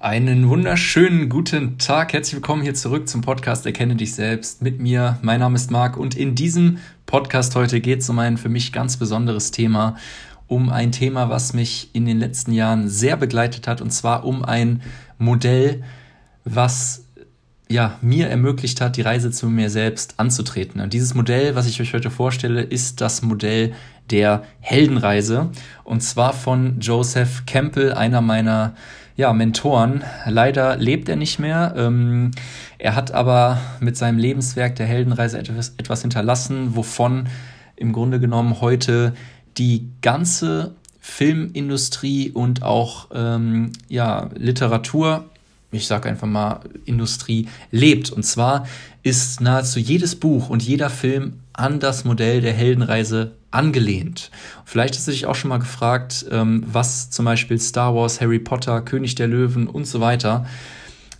Einen wunderschönen guten Tag. Herzlich willkommen hier zurück zum Podcast Erkenne dich selbst mit mir. Mein Name ist Marc und in diesem Podcast heute geht es um ein für mich ganz besonderes Thema, um ein Thema, was mich in den letzten Jahren sehr begleitet hat und zwar um ein Modell, was ja, mir ermöglicht hat, die Reise zu mir selbst anzutreten. Und dieses Modell, was ich euch heute vorstelle, ist das Modell der Heldenreise. Und zwar von Joseph Campbell, einer meiner ja, Mentoren. Leider lebt er nicht mehr. Ähm, er hat aber mit seinem Lebenswerk der Heldenreise etwas, etwas hinterlassen, wovon im Grunde genommen heute die ganze Filmindustrie und auch ähm, ja, Literatur, ich sage einfach mal Industrie, lebt. Und zwar ist nahezu jedes Buch und jeder Film an das Modell der Heldenreise angelehnt. Vielleicht hast du dich auch schon mal gefragt, ähm, was zum Beispiel Star Wars, Harry Potter, König der Löwen und so weiter,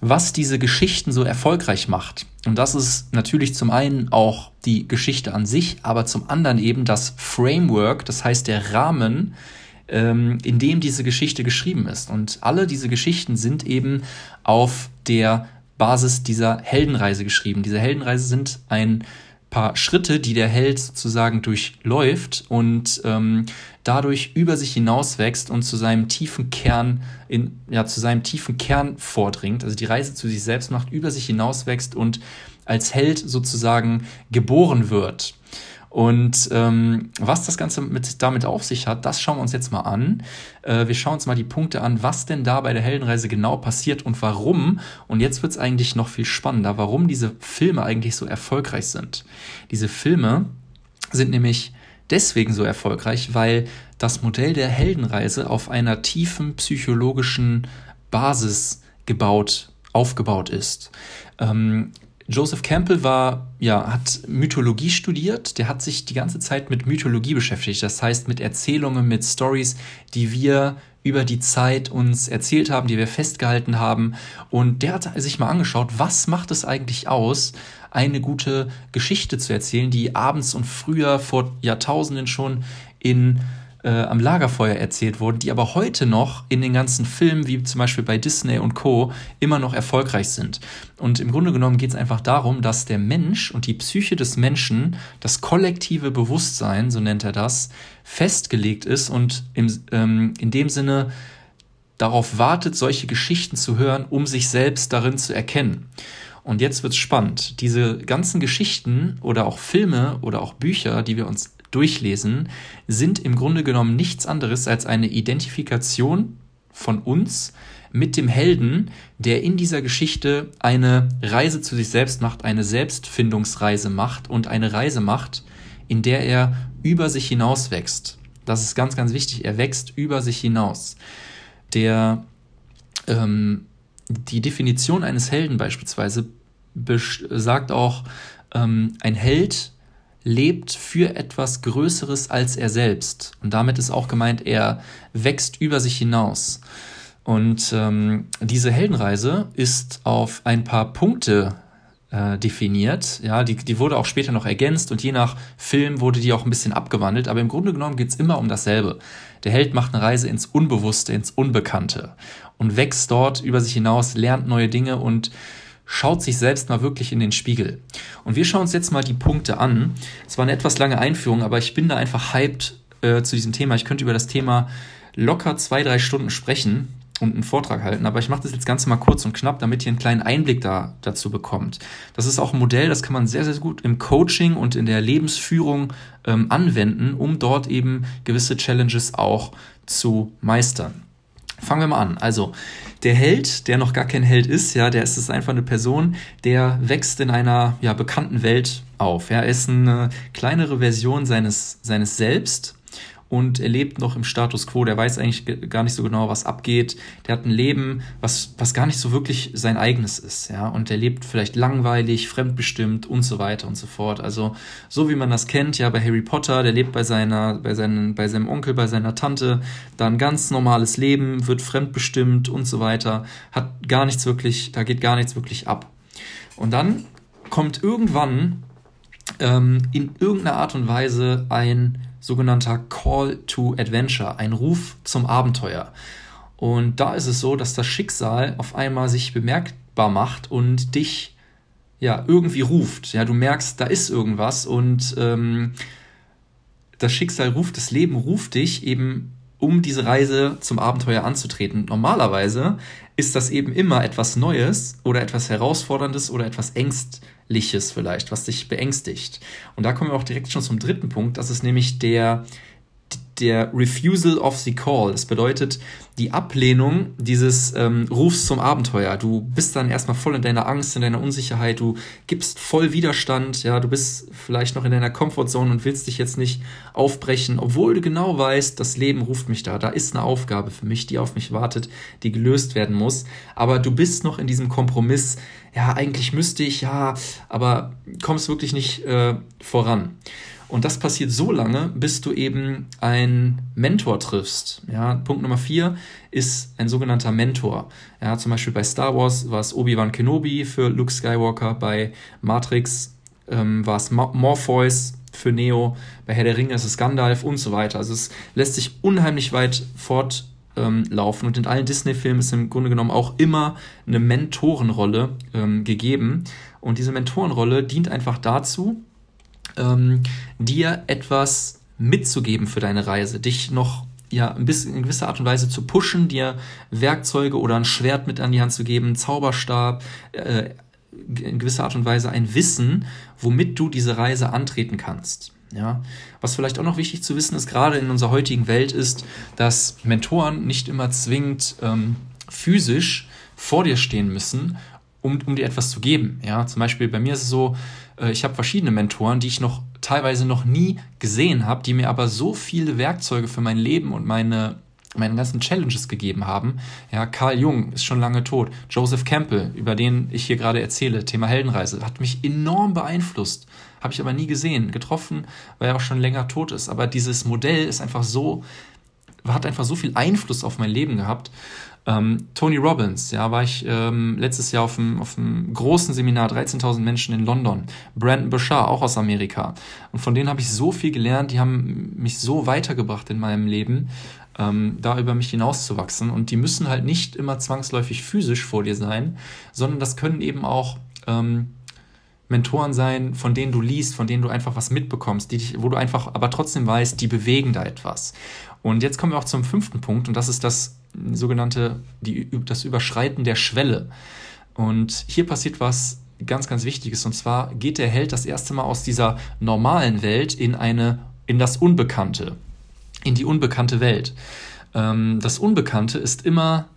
was diese Geschichten so erfolgreich macht. Und das ist natürlich zum einen auch die Geschichte an sich, aber zum anderen eben das Framework, das heißt der Rahmen, ähm, in dem diese Geschichte geschrieben ist. Und alle diese Geschichten sind eben auf der Basis dieser Heldenreise geschrieben. Diese Heldenreise sind ein paar Schritte, die der Held sozusagen durchläuft und ähm, dadurch über sich hinaus wächst und zu seinem tiefen Kern in ja zu seinem tiefen Kern vordringt, also die Reise zu sich selbst macht, über sich hinaus wächst und als Held sozusagen geboren wird. Und ähm, was das Ganze mit, damit auf sich hat, das schauen wir uns jetzt mal an. Äh, wir schauen uns mal die Punkte an, was denn da bei der Heldenreise genau passiert und warum. Und jetzt wird es eigentlich noch viel spannender, warum diese Filme eigentlich so erfolgreich sind. Diese Filme sind nämlich deswegen so erfolgreich, weil das Modell der Heldenreise auf einer tiefen psychologischen Basis gebaut, aufgebaut ist. Ähm, Joseph Campbell war, ja, hat Mythologie studiert. Der hat sich die ganze Zeit mit Mythologie beschäftigt. Das heißt, mit Erzählungen, mit Stories, die wir über die Zeit uns erzählt haben, die wir festgehalten haben. Und der hat sich mal angeschaut, was macht es eigentlich aus, eine gute Geschichte zu erzählen, die abends und früher vor Jahrtausenden schon in äh, am Lagerfeuer erzählt wurden, die aber heute noch in den ganzen Filmen, wie zum Beispiel bei Disney und Co., immer noch erfolgreich sind. Und im Grunde genommen geht es einfach darum, dass der Mensch und die Psyche des Menschen, das kollektive Bewusstsein, so nennt er das, festgelegt ist und im, ähm, in dem Sinne darauf wartet, solche Geschichten zu hören, um sich selbst darin zu erkennen. Und jetzt wird's spannend. Diese ganzen Geschichten oder auch Filme oder auch Bücher, die wir uns durchlesen, sind im Grunde genommen nichts anderes als eine Identifikation von uns mit dem Helden, der in dieser Geschichte eine Reise zu sich selbst macht, eine Selbstfindungsreise macht und eine Reise macht, in der er über sich hinaus wächst. Das ist ganz, ganz wichtig. Er wächst über sich hinaus. Der, ähm, die Definition eines Helden beispielsweise sagt auch, ähm, ein Held lebt für etwas Größeres als er selbst. Und damit ist auch gemeint, er wächst über sich hinaus. Und ähm, diese Heldenreise ist auf ein paar Punkte äh, definiert. Ja, die, die wurde auch später noch ergänzt und je nach Film wurde die auch ein bisschen abgewandelt. Aber im Grunde genommen geht es immer um dasselbe. Der Held macht eine Reise ins Unbewusste, ins Unbekannte und wächst dort über sich hinaus, lernt neue Dinge und schaut sich selbst mal wirklich in den Spiegel. Und wir schauen uns jetzt mal die Punkte an. Es war eine etwas lange Einführung, aber ich bin da einfach hyped äh, zu diesem Thema. Ich könnte über das Thema locker zwei, drei Stunden sprechen und einen Vortrag halten, aber ich mache das jetzt ganz mal kurz und knapp, damit ihr einen kleinen Einblick da, dazu bekommt. Das ist auch ein Modell, das kann man sehr, sehr gut im Coaching und in der Lebensführung ähm, anwenden, um dort eben gewisse Challenges auch zu meistern. Fangen wir mal an. Also, der Held, der noch gar kein Held ist, ja, der ist es einfach eine Person, der wächst in einer ja, bekannten Welt auf. Ja. Er ist eine kleinere Version seines, seines Selbst und er lebt noch im Status quo. Der weiß eigentlich gar nicht so genau, was abgeht. Der hat ein Leben, was, was gar nicht so wirklich sein eigenes ist. Ja? Und er lebt vielleicht langweilig, fremdbestimmt und so weiter und so fort. Also, so wie man das kennt, ja, bei Harry Potter, der lebt bei seiner, bei seinen, bei seinem Onkel, bei seiner Tante, dann ganz normales Leben, wird fremdbestimmt und so weiter, hat gar nichts wirklich, da geht gar nichts wirklich ab. Und dann kommt irgendwann ähm, in irgendeiner Art und Weise ein sogenannter Call to Adventure, ein Ruf zum Abenteuer. Und da ist es so, dass das Schicksal auf einmal sich bemerkbar macht und dich ja irgendwie ruft. Ja, du merkst, da ist irgendwas und ähm, das Schicksal ruft, das Leben ruft dich eben, um diese Reise zum Abenteuer anzutreten. Normalerweise ist das eben immer etwas Neues oder etwas Herausforderndes oder etwas Ängstliches vielleicht, was dich beängstigt. Und da kommen wir auch direkt schon zum dritten Punkt. Das ist nämlich der der Refusal of the Call. Das bedeutet die Ablehnung dieses ähm, Rufs zum Abenteuer. Du bist dann erstmal voll in deiner Angst, in deiner Unsicherheit, du gibst voll Widerstand, ja, du bist vielleicht noch in deiner Comfortzone und willst dich jetzt nicht aufbrechen, obwohl du genau weißt, das Leben ruft mich da. Da ist eine Aufgabe für mich, die auf mich wartet, die gelöst werden muss. Aber du bist noch in diesem Kompromiss, ja, eigentlich müsste ich, ja, aber kommst wirklich nicht äh, voran. Und das passiert so lange, bis du eben einen Mentor triffst. Ja, Punkt Nummer vier ist ein sogenannter Mentor. Ja, zum Beispiel bei Star Wars war es Obi-Wan Kenobi für Luke Skywalker, bei Matrix ähm, war es Morpheus für Neo, bei Herr der Ringe ist es Gandalf und so weiter. Also es lässt sich unheimlich weit fortlaufen und in allen Disney-Filmen ist im Grunde genommen auch immer eine Mentorenrolle ähm, gegeben. Und diese Mentorenrolle dient einfach dazu, ähm, dir etwas mitzugeben für deine Reise, dich noch ja, ein bisschen in gewisser Art und Weise zu pushen, dir Werkzeuge oder ein Schwert mit an die Hand zu geben, Zauberstab, äh, in gewisser Art und Weise ein Wissen, womit du diese Reise antreten kannst. Ja, was vielleicht auch noch wichtig zu wissen ist, gerade in unserer heutigen Welt, ist, dass Mentoren nicht immer zwingend ähm, physisch vor dir stehen müssen, um, um dir etwas zu geben. Ja, zum Beispiel bei mir ist es so, äh, ich habe verschiedene Mentoren, die ich noch teilweise noch nie gesehen habe, die mir aber so viele Werkzeuge für mein Leben und meine meine ganzen Challenges gegeben haben. Ja, Carl Jung ist schon lange tot. Joseph Campbell, über den ich hier gerade erzähle, Thema Heldenreise, hat mich enorm beeinflusst. Habe ich aber nie gesehen, getroffen, weil er auch schon länger tot ist. Aber dieses Modell ist einfach so, hat einfach so viel Einfluss auf mein Leben gehabt. Ähm, Tony Robbins, ja, war ich ähm, letztes Jahr auf einem, auf großen Seminar, 13.000 Menschen in London. Brandon Bashar, auch aus Amerika. Und von denen habe ich so viel gelernt, die haben mich so weitergebracht in meinem Leben, ähm, da über mich hinauszuwachsen. Und die müssen halt nicht immer zwangsläufig physisch vor dir sein, sondern das können eben auch ähm, Mentoren sein, von denen du liest, von denen du einfach was mitbekommst, die dich, wo du einfach aber trotzdem weißt, die bewegen da etwas. Und jetzt kommen wir auch zum fünften Punkt und das ist das sogenannte, die, das Überschreiten der Schwelle. Und hier passiert was ganz, ganz Wichtiges. Und zwar geht der Held das erste Mal aus dieser normalen Welt in eine, in das Unbekannte, in die unbekannte Welt. Ähm, das Unbekannte ist immer,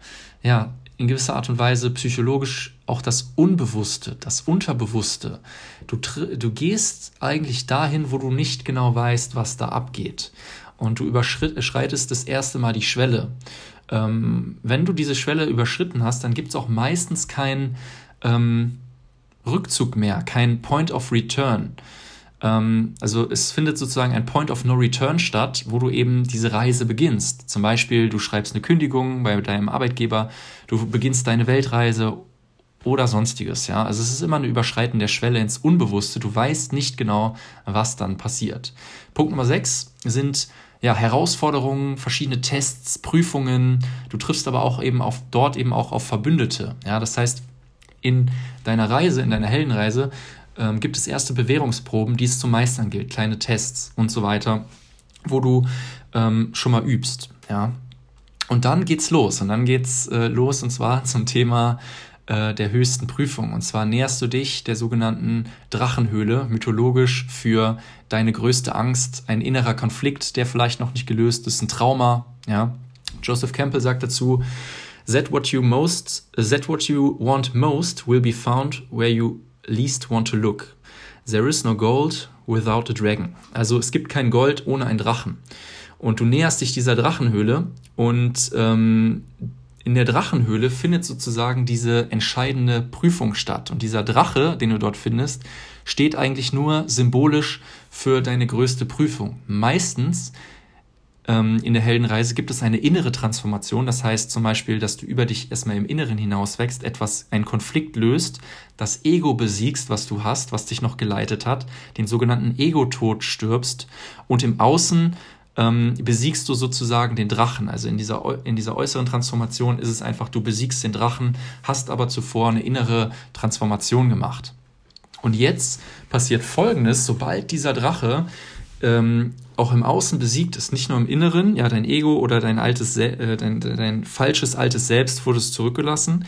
ja, in gewisser Art und Weise psychologisch auch das Unbewusste, das Unterbewusste. Du, du gehst eigentlich dahin, wo du nicht genau weißt, was da abgeht. Und du überschreitest das erste Mal die Schwelle ähm, wenn du diese Schwelle überschritten hast, dann gibt es auch meistens keinen ähm, Rückzug mehr, kein Point of Return. Ähm, also es findet sozusagen ein Point of No Return statt, wo du eben diese Reise beginnst. Zum Beispiel, du schreibst eine Kündigung bei deinem Arbeitgeber, du beginnst deine Weltreise oder sonstiges, ja. Also es ist immer ein Überschreiten der Schwelle ins Unbewusste. Du weißt nicht genau, was dann passiert. Punkt Nummer 6 sind ja, Herausforderungen, verschiedene Tests, Prüfungen. Du triffst aber auch eben auf dort eben auch auf Verbündete. Ja, das heißt, in deiner Reise, in deiner Heldenreise, ähm, gibt es erste Bewährungsproben, die es zu meistern gilt, kleine Tests und so weiter, wo du ähm, schon mal übst. Ja. Und dann geht's los. Und dann geht's äh, los und zwar zum Thema äh, der höchsten Prüfung. Und zwar näherst du dich der sogenannten Drachenhöhle, mythologisch für deine größte Angst, ein innerer Konflikt, der vielleicht noch nicht gelöst ist, ein Trauma. Ja. Joseph Campbell sagt dazu, That what you most, that what you want most will be found where you least want to look. There is no gold without a dragon. Also es gibt kein Gold ohne einen Drachen. Und du näherst dich dieser Drachenhöhle und ähm, in der Drachenhöhle findet sozusagen diese entscheidende Prüfung statt. Und dieser Drache, den du dort findest, steht eigentlich nur symbolisch für deine größte Prüfung. Meistens ähm, in der Heldenreise gibt es eine innere Transformation. Das heißt zum Beispiel, dass du über dich erstmal im Inneren hinauswächst, etwas, einen Konflikt löst, das Ego besiegst, was du hast, was dich noch geleitet hat, den sogenannten Ego-Tod stirbst und im Außen ähm, besiegst du sozusagen den Drachen. Also in dieser, in dieser äußeren Transformation ist es einfach, du besiegst den Drachen, hast aber zuvor eine innere Transformation gemacht. Und jetzt passiert Folgendes, sobald dieser Drache ähm, auch im Außen besiegt ist, nicht nur im Inneren, ja, dein Ego oder dein altes, äh, dein, dein falsches altes Selbst wurde zurückgelassen,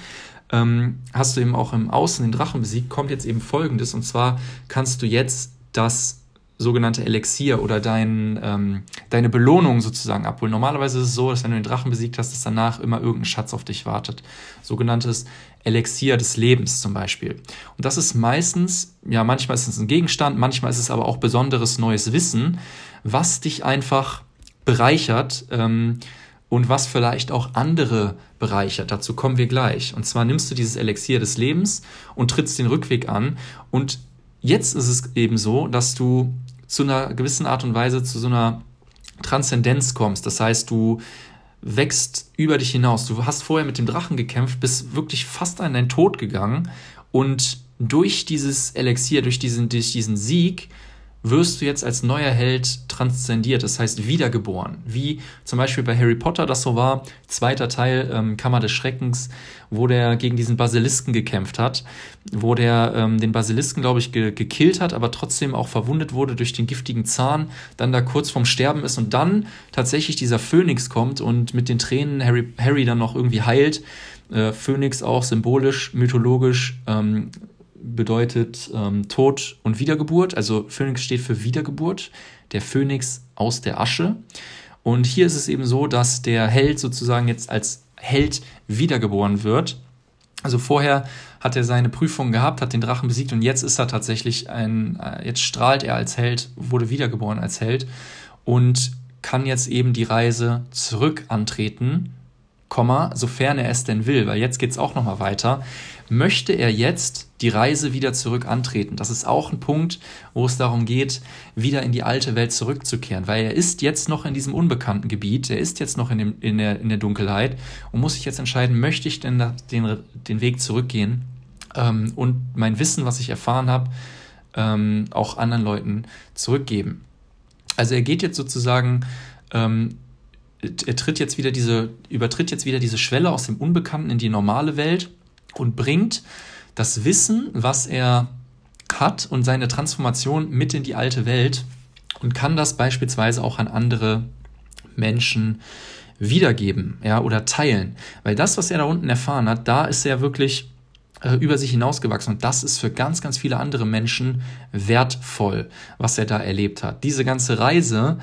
ähm, hast du eben auch im Außen den Drachen besiegt, kommt jetzt eben Folgendes, und zwar kannst du jetzt das sogenannte Elixier oder dein, ähm, deine Belohnung sozusagen abholen. Normalerweise ist es so, dass wenn du den Drachen besiegt hast, dass danach immer irgendein Schatz auf dich wartet. Sogenanntes Elixier des Lebens zum Beispiel. Und das ist meistens, ja, manchmal ist es ein Gegenstand, manchmal ist es aber auch besonderes neues Wissen, was dich einfach bereichert ähm, und was vielleicht auch andere bereichert. Dazu kommen wir gleich. Und zwar nimmst du dieses Elixier des Lebens und trittst den Rückweg an und Jetzt ist es eben so, dass du zu einer gewissen Art und Weise zu so einer Transzendenz kommst. Das heißt, du wächst über dich hinaus. Du hast vorher mit dem Drachen gekämpft, bist wirklich fast an deinen Tod gegangen und durch dieses Elixier, durch diesen, durch diesen Sieg wirst du jetzt als neuer Held transzendiert, das heißt wiedergeboren. Wie zum Beispiel bei Harry Potter das so war, zweiter Teil, ähm, Kammer des Schreckens, wo der gegen diesen Basilisken gekämpft hat, wo der ähm, den Basilisken, glaube ich, ge gekillt hat, aber trotzdem auch verwundet wurde durch den giftigen Zahn, dann da kurz vorm Sterben ist und dann tatsächlich dieser Phönix kommt und mit den Tränen Harry, Harry dann noch irgendwie heilt. Äh, Phönix auch symbolisch, mythologisch, ähm, bedeutet ähm, Tod und Wiedergeburt. Also Phönix steht für Wiedergeburt, der Phönix aus der Asche. Und hier ist es eben so, dass der Held sozusagen jetzt als Held wiedergeboren wird. Also vorher hat er seine Prüfung gehabt, hat den Drachen besiegt und jetzt ist er tatsächlich ein, äh, jetzt strahlt er als Held, wurde wiedergeboren als Held und kann jetzt eben die Reise zurück antreten, sofern er es denn will, weil jetzt geht es auch nochmal weiter möchte er jetzt die Reise wieder zurück antreten. Das ist auch ein Punkt, wo es darum geht, wieder in die alte Welt zurückzukehren, weil er ist jetzt noch in diesem unbekannten Gebiet, er ist jetzt noch in, dem, in, der, in der Dunkelheit und muss sich jetzt entscheiden, möchte ich denn den, den Weg zurückgehen ähm, und mein Wissen, was ich erfahren habe, ähm, auch anderen Leuten zurückgeben. Also er geht jetzt sozusagen ähm, tritt jetzt wieder diese, übertritt jetzt wieder diese Schwelle aus dem Unbekannten in die normale Welt und bringt das Wissen, was er hat und seine Transformation mit in die alte Welt und kann das beispielsweise auch an andere Menschen wiedergeben, ja, oder teilen. Weil das, was er da unten erfahren hat, da ist er wirklich äh, über sich hinausgewachsen und das ist für ganz, ganz viele andere Menschen wertvoll, was er da erlebt hat. Diese ganze Reise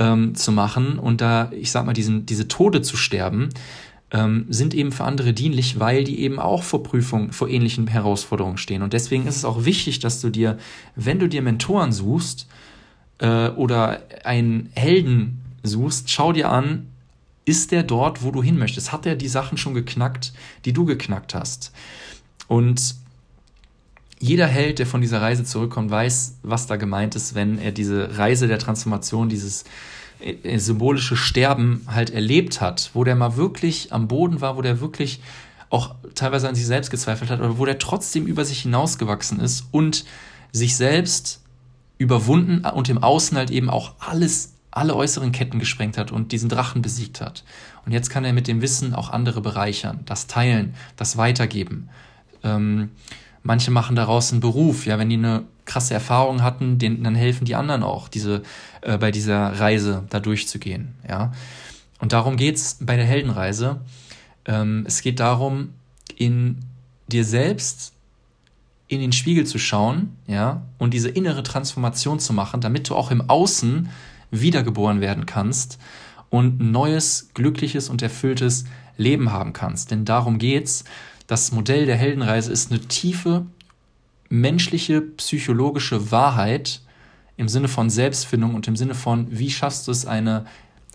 ähm, zu machen und da, ich sag mal, diesen, diese Tode zu sterben, ähm, sind eben für andere dienlich, weil die eben auch vor Prüfungen, vor ähnlichen Herausforderungen stehen. Und deswegen ist es auch wichtig, dass du dir, wenn du dir Mentoren suchst äh, oder einen Helden suchst, schau dir an, ist der dort, wo du hin möchtest? Hat er die Sachen schon geknackt, die du geknackt hast? Und jeder Held, der von dieser Reise zurückkommt, weiß, was da gemeint ist, wenn er diese Reise der Transformation, dieses äh, symbolische Sterben halt erlebt hat, wo der mal wirklich am Boden war, wo der wirklich auch teilweise an sich selbst gezweifelt hat, aber wo der trotzdem über sich hinausgewachsen ist und sich selbst überwunden und im Außen halt eben auch alles, alle äußeren Ketten gesprengt hat und diesen Drachen besiegt hat. Und jetzt kann er mit dem Wissen auch andere bereichern, das teilen, das weitergeben. Ähm, manche machen daraus einen Beruf, ja, wenn die eine krasse Erfahrung hatten, denen, dann helfen die anderen auch, diese, äh, bei dieser Reise da durchzugehen. Ja? Und darum geht es bei der Heldenreise. Ähm, es geht darum, in dir selbst in den Spiegel zu schauen, ja, und diese innere Transformation zu machen, damit du auch im Außen wiedergeboren werden kannst und ein neues, glückliches und erfülltes Leben haben kannst. Denn darum geht's. Das Modell der Heldenreise ist eine tiefe menschliche, psychologische Wahrheit im Sinne von Selbstfindung und im Sinne von, wie schaffst du es, eine,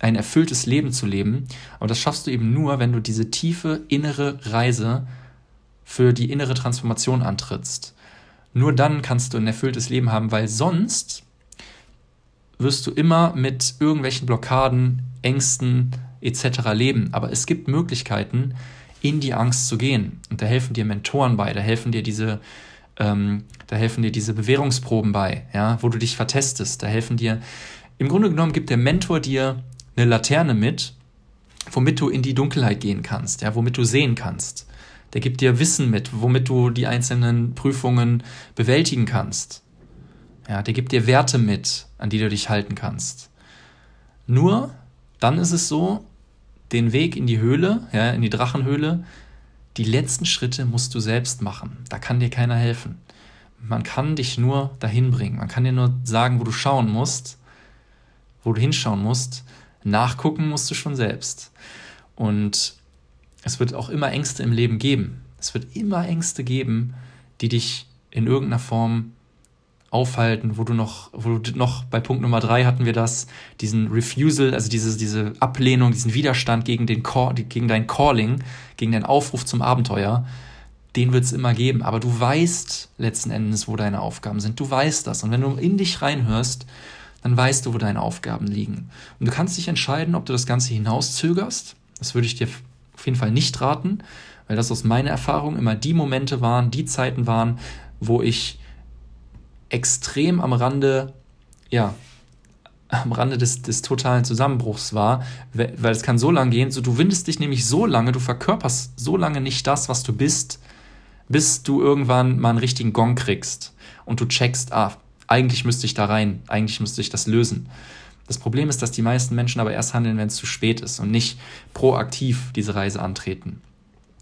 ein erfülltes Leben zu leben. Aber das schaffst du eben nur, wenn du diese tiefe innere Reise für die innere Transformation antrittst. Nur dann kannst du ein erfülltes Leben haben, weil sonst wirst du immer mit irgendwelchen Blockaden, Ängsten etc. leben. Aber es gibt Möglichkeiten, in die Angst zu gehen. Und da helfen dir Mentoren bei, da helfen dir diese ähm, da helfen dir diese Bewährungsproben bei, ja, wo du dich vertestest. Da helfen dir Im Grunde genommen gibt der Mentor dir eine Laterne mit, womit du in die Dunkelheit gehen kannst, ja, womit du sehen kannst. Der gibt dir Wissen mit, womit du die einzelnen Prüfungen bewältigen kannst. Ja, der gibt dir Werte mit, an die du dich halten kannst. Nur dann ist es so, den Weg in die Höhle, ja, in die Drachenhöhle, die letzten Schritte musst du selbst machen. Da kann dir keiner helfen. Man kann dich nur dahin bringen. Man kann dir nur sagen, wo du schauen musst, wo du hinschauen musst. Nachgucken musst du schon selbst. Und es wird auch immer Ängste im Leben geben. Es wird immer Ängste geben, die dich in irgendeiner Form aufhalten, wo du noch, wo du noch bei Punkt Nummer drei hatten wir das, diesen Refusal, also diese, diese Ablehnung, diesen Widerstand gegen, den gegen dein Calling, gegen deinen Aufruf zum Abenteuer, den wird es immer geben. Aber du weißt letzten Endes, wo deine Aufgaben sind. Du weißt das. Und wenn du in dich reinhörst, dann weißt du, wo deine Aufgaben liegen. Und du kannst dich entscheiden, ob du das Ganze hinauszögerst. Das würde ich dir auf jeden Fall nicht raten, weil das aus meiner Erfahrung immer die Momente waren, die Zeiten waren, wo ich extrem am Rande, ja, am Rande des, des totalen Zusammenbruchs war, weil es kann so lange gehen, so du windest dich nämlich so lange, du verkörperst so lange nicht das, was du bist, bis du irgendwann mal einen richtigen Gong kriegst und du checkst, ah, eigentlich müsste ich da rein, eigentlich müsste ich das lösen. Das Problem ist, dass die meisten Menschen aber erst handeln, wenn es zu spät ist und nicht proaktiv diese Reise antreten.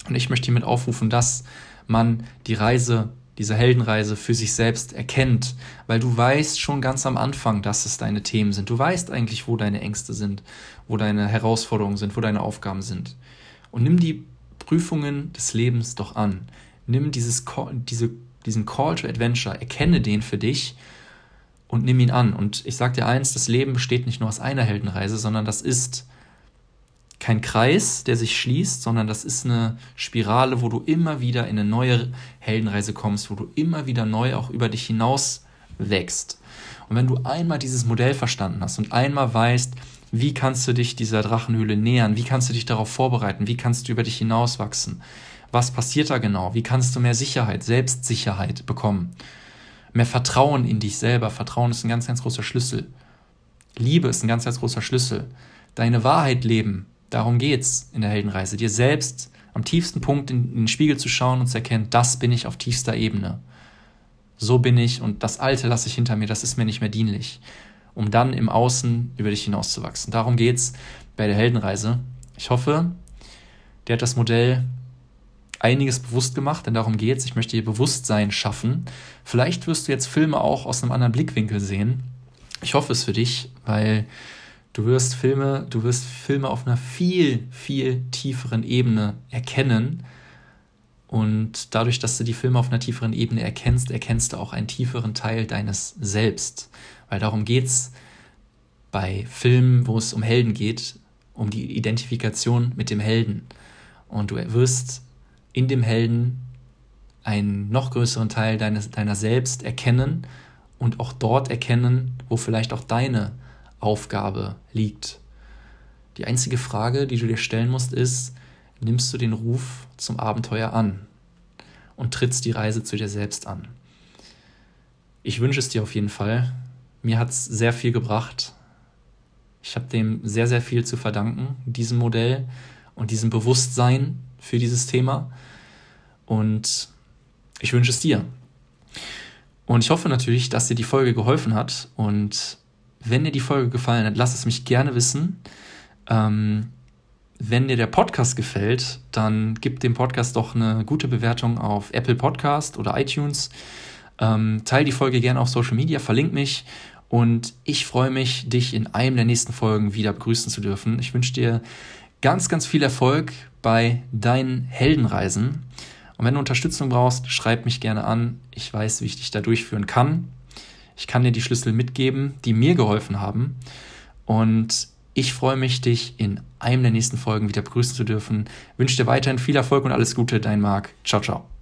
Und ich möchte hiermit aufrufen, dass man die Reise diese Heldenreise für sich selbst erkennt, weil du weißt schon ganz am Anfang, dass es deine Themen sind. Du weißt eigentlich, wo deine Ängste sind, wo deine Herausforderungen sind, wo deine Aufgaben sind. Und nimm die Prüfungen des Lebens doch an. Nimm dieses, diese, diesen Call to Adventure, erkenne den für dich und nimm ihn an. Und ich sage dir eins, das Leben besteht nicht nur aus einer Heldenreise, sondern das ist kein Kreis, der sich schließt, sondern das ist eine Spirale, wo du immer wieder in eine neue Heldenreise kommst, wo du immer wieder neu auch über dich hinaus wächst. Und wenn du einmal dieses Modell verstanden hast und einmal weißt, wie kannst du dich dieser Drachenhöhle nähern, wie kannst du dich darauf vorbereiten, wie kannst du über dich hinauswachsen, was passiert da genau, wie kannst du mehr Sicherheit, Selbstsicherheit bekommen, mehr Vertrauen in dich selber, Vertrauen ist ein ganz, ganz großer Schlüssel. Liebe ist ein ganz, ganz großer Schlüssel. Deine Wahrheit leben, Darum geht's in der Heldenreise, dir selbst am tiefsten Punkt in, den Spiegel zu schauen und zu erkennen, das bin ich auf tiefster Ebene. So bin ich und das Alte lasse ich hinter mir, das ist mir nicht mehr dienlich. Um dann im Außen über dich hinauszuwachsen. Darum geht's bei der Heldenreise. Ich hoffe, der hat das Modell einiges bewusst gemacht, denn darum geht's. Ich möchte hier Bewusstsein schaffen. Vielleicht wirst du jetzt Filme auch aus einem anderen Blickwinkel sehen. Ich hoffe es für dich, weil Du wirst Filme, du wirst Filme auf einer viel, viel tieferen Ebene erkennen. Und dadurch, dass du die Filme auf einer tieferen Ebene erkennst, erkennst du auch einen tieferen Teil deines Selbst. Weil darum geht's bei Filmen, wo es um Helden geht, um die Identifikation mit dem Helden. Und du wirst in dem Helden einen noch größeren Teil deines, deiner selbst erkennen und auch dort erkennen, wo vielleicht auch deine Aufgabe liegt. Die einzige Frage, die du dir stellen musst, ist, nimmst du den Ruf zum Abenteuer an und trittst die Reise zu dir selbst an? Ich wünsche es dir auf jeden Fall. Mir hat es sehr viel gebracht. Ich habe dem sehr, sehr viel zu verdanken, diesem Modell und diesem Bewusstsein für dieses Thema. Und ich wünsche es dir. Und ich hoffe natürlich, dass dir die Folge geholfen hat und wenn dir die Folge gefallen hat, lass es mich gerne wissen. Ähm, wenn dir der Podcast gefällt, dann gib dem Podcast doch eine gute Bewertung auf Apple Podcast oder iTunes. Ähm, teil die Folge gerne auf Social Media, verlink mich und ich freue mich, dich in einem der nächsten Folgen wieder begrüßen zu dürfen. Ich wünsche dir ganz, ganz viel Erfolg bei deinen Heldenreisen. Und wenn du Unterstützung brauchst, schreib mich gerne an. Ich weiß, wie ich dich da durchführen kann. Ich kann dir die Schlüssel mitgeben, die mir geholfen haben. Und ich freue mich, dich in einem der nächsten Folgen wieder begrüßen zu dürfen. wünsche dir weiterhin viel Erfolg und alles Gute, dein Marc. Ciao, ciao.